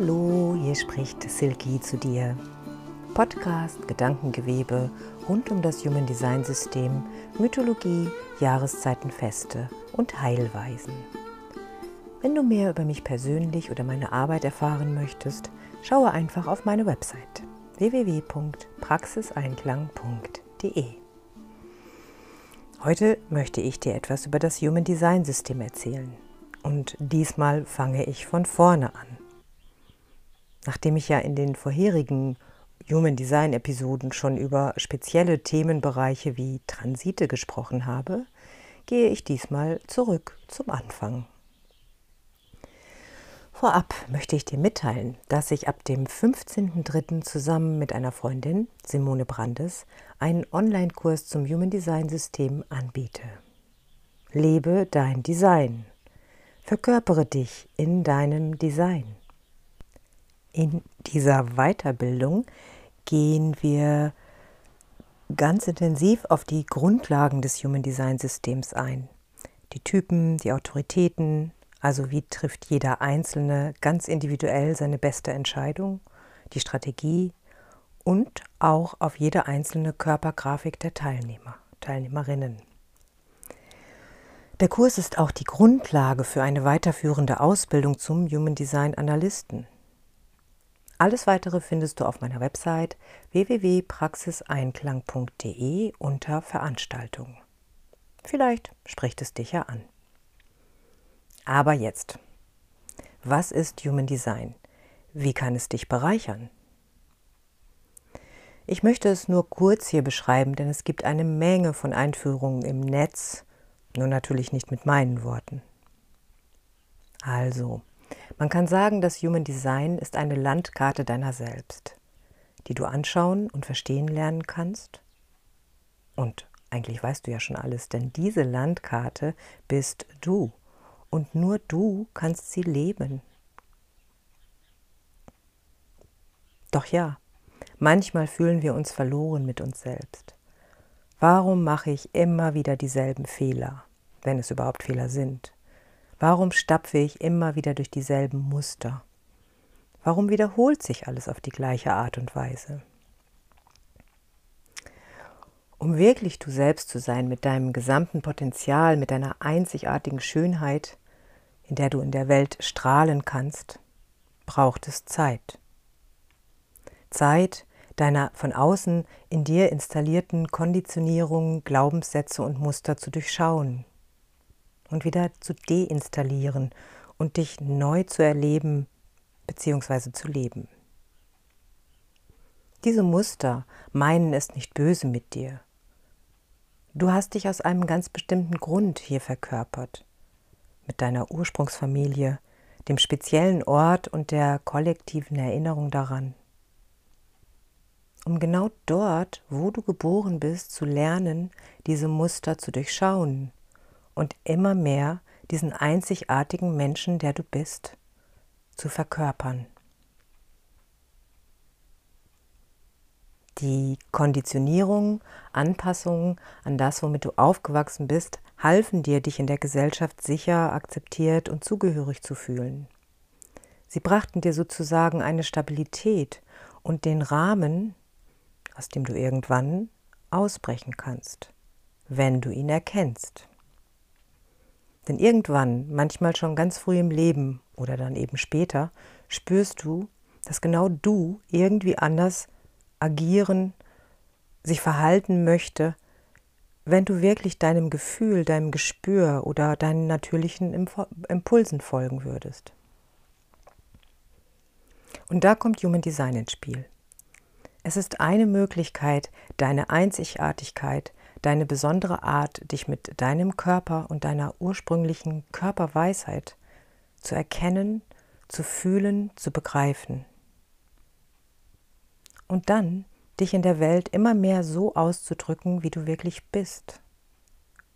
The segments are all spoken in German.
Hallo, hier spricht Silky zu dir. Podcast, Gedankengewebe rund um das Human Design System, Mythologie, Jahreszeitenfeste und Heilweisen. Wenn du mehr über mich persönlich oder meine Arbeit erfahren möchtest, schaue einfach auf meine Website www.praxiseinklang.de. Heute möchte ich dir etwas über das Human Design System erzählen. Und diesmal fange ich von vorne an. Nachdem ich ja in den vorherigen Human Design Episoden schon über spezielle Themenbereiche wie Transite gesprochen habe, gehe ich diesmal zurück zum Anfang. Vorab möchte ich dir mitteilen, dass ich ab dem 15.03. zusammen mit einer Freundin, Simone Brandes, einen Online-Kurs zum Human Design System anbiete. Lebe dein Design. Verkörpere dich in deinem Design. In dieser Weiterbildung gehen wir ganz intensiv auf die Grundlagen des Human Design Systems ein. Die Typen, die Autoritäten, also wie trifft jeder Einzelne ganz individuell seine beste Entscheidung, die Strategie und auch auf jede einzelne Körpergrafik der Teilnehmer, Teilnehmerinnen. Der Kurs ist auch die Grundlage für eine weiterführende Ausbildung zum Human Design Analysten. Alles weitere findest du auf meiner Website www.praxiseinklang.de unter Veranstaltungen. Vielleicht spricht es dich ja an. Aber jetzt, was ist Human Design? Wie kann es dich bereichern? Ich möchte es nur kurz hier beschreiben, denn es gibt eine Menge von Einführungen im Netz, nur natürlich nicht mit meinen Worten. Also, man kann sagen, das Human Design ist eine Landkarte deiner selbst, die du anschauen und verstehen lernen kannst. Und eigentlich weißt du ja schon alles, denn diese Landkarte bist du und nur du kannst sie leben. Doch ja, manchmal fühlen wir uns verloren mit uns selbst. Warum mache ich immer wieder dieselben Fehler, wenn es überhaupt Fehler sind? Warum stapfe ich immer wieder durch dieselben Muster? Warum wiederholt sich alles auf die gleiche Art und Weise? Um wirklich du selbst zu sein mit deinem gesamten Potenzial, mit deiner einzigartigen Schönheit, in der du in der Welt strahlen kannst, braucht es Zeit. Zeit, deiner von außen in dir installierten Konditionierungen, Glaubenssätze und Muster zu durchschauen und wieder zu deinstallieren und dich neu zu erleben bzw. zu leben. Diese Muster meinen es nicht böse mit dir. Du hast dich aus einem ganz bestimmten Grund hier verkörpert mit deiner Ursprungsfamilie, dem speziellen Ort und der kollektiven Erinnerung daran. Um genau dort, wo du geboren bist, zu lernen, diese Muster zu durchschauen und immer mehr diesen einzigartigen Menschen, der du bist, zu verkörpern. Die Konditionierung, Anpassung an das, womit du aufgewachsen bist, halfen dir, dich in der Gesellschaft sicher, akzeptiert und zugehörig zu fühlen. Sie brachten dir sozusagen eine Stabilität und den Rahmen, aus dem du irgendwann ausbrechen kannst, wenn du ihn erkennst. Denn irgendwann, manchmal schon ganz früh im Leben oder dann eben später, spürst du, dass genau du irgendwie anders agieren, sich verhalten möchte, wenn du wirklich deinem Gefühl, deinem Gespür oder deinen natürlichen Impulsen folgen würdest. Und da kommt Human Design ins Spiel. Es ist eine Möglichkeit, deine Einzigartigkeit, deine besondere Art, dich mit deinem Körper und deiner ursprünglichen Körperweisheit zu erkennen, zu fühlen, zu begreifen. Und dann dich in der Welt immer mehr so auszudrücken, wie du wirklich bist.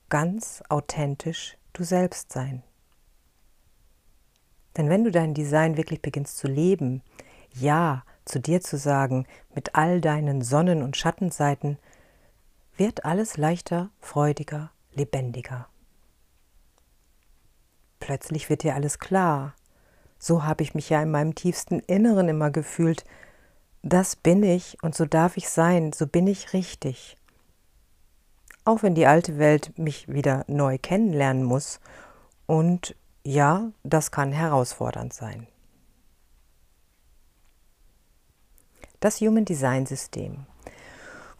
Ganz authentisch du selbst sein. Denn wenn du dein Design wirklich beginnst zu leben, ja zu dir zu sagen, mit all deinen Sonnen- und Schattenseiten, wird alles leichter, freudiger, lebendiger. Plötzlich wird dir alles klar, So habe ich mich ja in meinem tiefsten Inneren immer gefühlt. Das bin ich und so darf ich sein, so bin ich richtig. Auch wenn die alte Welt mich wieder neu kennenlernen muss. Und ja, das kann herausfordernd sein. Das Human Design System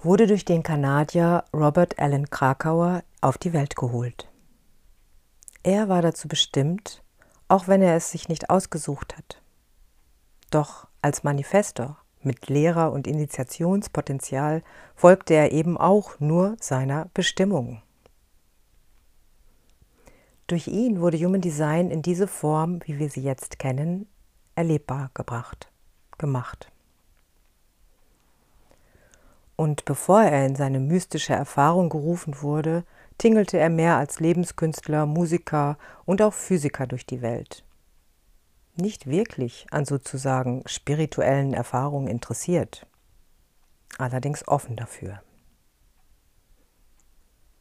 wurde durch den Kanadier Robert Allen Krakauer auf die Welt geholt. Er war dazu bestimmt, auch wenn er es sich nicht ausgesucht hat. Doch als Manifestor mit Lehrer- und Initiationspotenzial folgte er eben auch nur seiner Bestimmung. Durch ihn wurde Human Design in diese Form, wie wir sie jetzt kennen, erlebbar gebracht, gemacht. Und bevor er in seine mystische Erfahrung gerufen wurde, tingelte er mehr als Lebenskünstler, Musiker und auch Physiker durch die Welt. Nicht wirklich an sozusagen spirituellen Erfahrungen interessiert, allerdings offen dafür.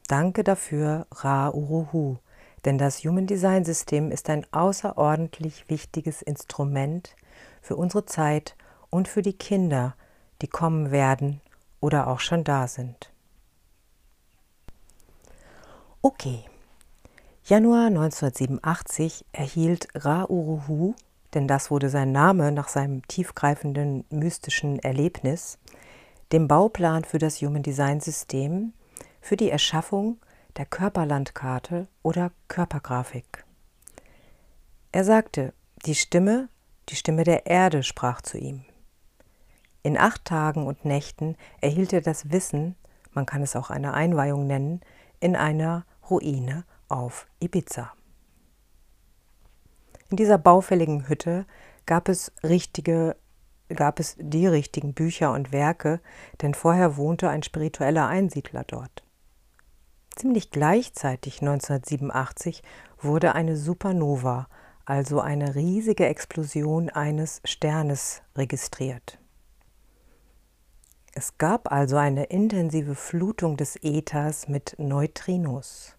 Danke dafür, Ra Uruhu, denn das Human Design System ist ein außerordentlich wichtiges Instrument für unsere Zeit und für die Kinder, die kommen werden oder auch schon da sind. Okay. Januar 1987 erhielt Ra Uruhu, denn das wurde sein Name nach seinem tiefgreifenden mystischen Erlebnis, den Bauplan für das Human Design System für die Erschaffung der Körperlandkarte oder Körpergrafik. Er sagte, die Stimme, die Stimme der Erde sprach zu ihm. In acht Tagen und Nächten erhielt er das Wissen, man kann es auch eine Einweihung nennen, in einer Ruine auf Ibiza. In dieser baufälligen Hütte gab es richtige gab es die richtigen Bücher und Werke, denn vorher wohnte ein spiritueller Einsiedler dort. Ziemlich gleichzeitig 1987 wurde eine Supernova, also eine riesige Explosion eines Sternes, registriert. Es gab also eine intensive Flutung des Äthers mit Neutrinos.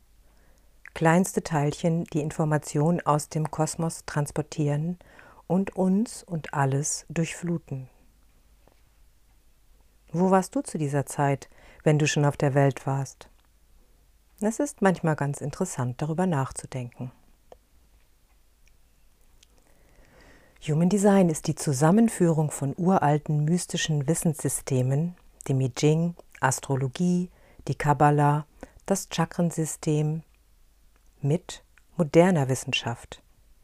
Kleinste Teilchen, die Informationen aus dem Kosmos transportieren und uns und alles durchfluten. Wo warst du zu dieser Zeit, wenn du schon auf der Welt warst? Es ist manchmal ganz interessant, darüber nachzudenken. Human Design ist die Zusammenführung von uralten mystischen Wissenssystemen, dem I Ching, Astrologie, die Kabbalah, das Chakrensystem mit moderner Wissenschaft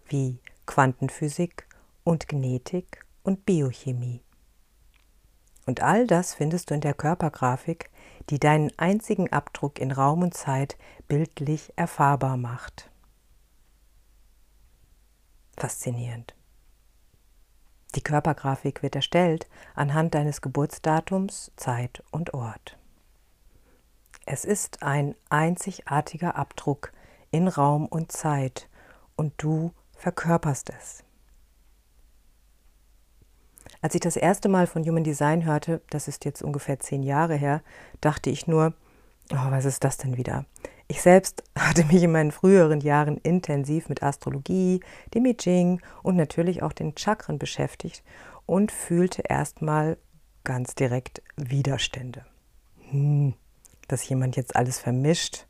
wie Quantenphysik und Genetik und Biochemie. Und all das findest du in der Körpergrafik, die deinen einzigen Abdruck in Raum und Zeit bildlich erfahrbar macht. Faszinierend. Die Körpergrafik wird erstellt anhand deines Geburtsdatums, Zeit und Ort. Es ist ein einzigartiger Abdruck in Raum und Zeit und du verkörperst es. Als ich das erste Mal von Human Design hörte, das ist jetzt ungefähr zehn Jahre her, dachte ich nur, oh, was ist das denn wieder? Ich selbst hatte mich in meinen früheren Jahren intensiv mit Astrologie, dem I Ching und natürlich auch den Chakren beschäftigt und fühlte erstmal ganz direkt Widerstände. Hm, dass jemand jetzt alles vermischt,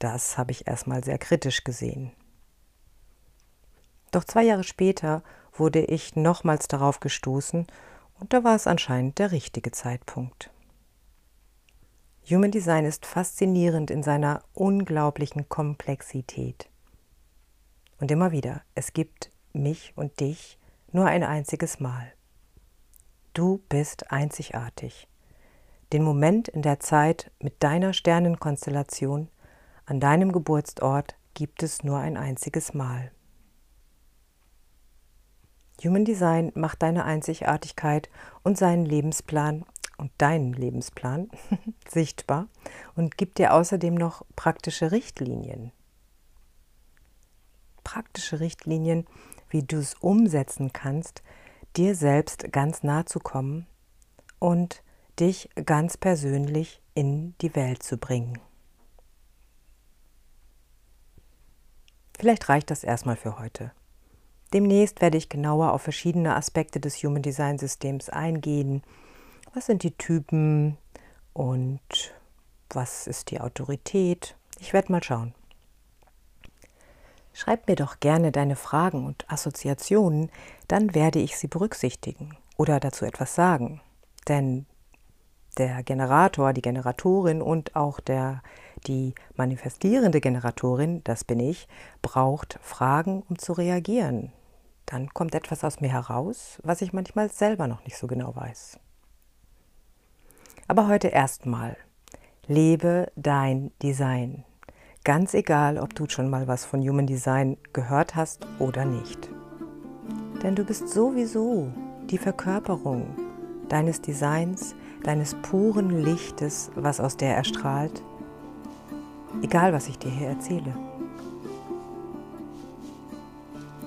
das habe ich erstmal sehr kritisch gesehen. Doch zwei Jahre später wurde ich nochmals darauf gestoßen und da war es anscheinend der richtige Zeitpunkt. Human Design ist faszinierend in seiner unglaublichen Komplexität. Und immer wieder, es gibt mich und dich nur ein einziges Mal. Du bist einzigartig. Den Moment in der Zeit mit deiner Sternenkonstellation an deinem Geburtsort gibt es nur ein einziges Mal. Human Design macht deine Einzigartigkeit und seinen Lebensplan und deinen Lebensplan sichtbar und gibt dir außerdem noch praktische Richtlinien. Praktische Richtlinien, wie du es umsetzen kannst, dir selbst ganz nah zu kommen und dich ganz persönlich in die Welt zu bringen. Vielleicht reicht das erstmal für heute. Demnächst werde ich genauer auf verschiedene Aspekte des Human Design Systems eingehen. Was sind die Typen und was ist die Autorität? Ich werde mal schauen. Schreib mir doch gerne deine Fragen und Assoziationen, dann werde ich sie berücksichtigen oder dazu etwas sagen. Denn der Generator, die Generatorin und auch der, die manifestierende Generatorin, das bin ich, braucht Fragen, um zu reagieren. Dann kommt etwas aus mir heraus, was ich manchmal selber noch nicht so genau weiß. Aber heute erstmal. Lebe dein Design. Ganz egal, ob du schon mal was von Human Design gehört hast oder nicht. Denn du bist sowieso die Verkörperung deines Designs, deines puren Lichtes, was aus der erstrahlt, egal was ich dir hier erzähle.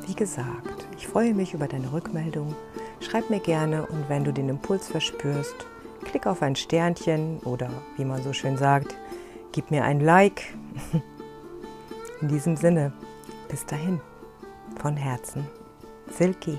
Wie gesagt, ich freue mich über deine Rückmeldung. Schreib mir gerne und wenn du den Impuls verspürst, klick auf ein Sternchen oder wie man so schön sagt, gib mir ein Like. In diesem Sinne, bis dahin, von Herzen, Silky.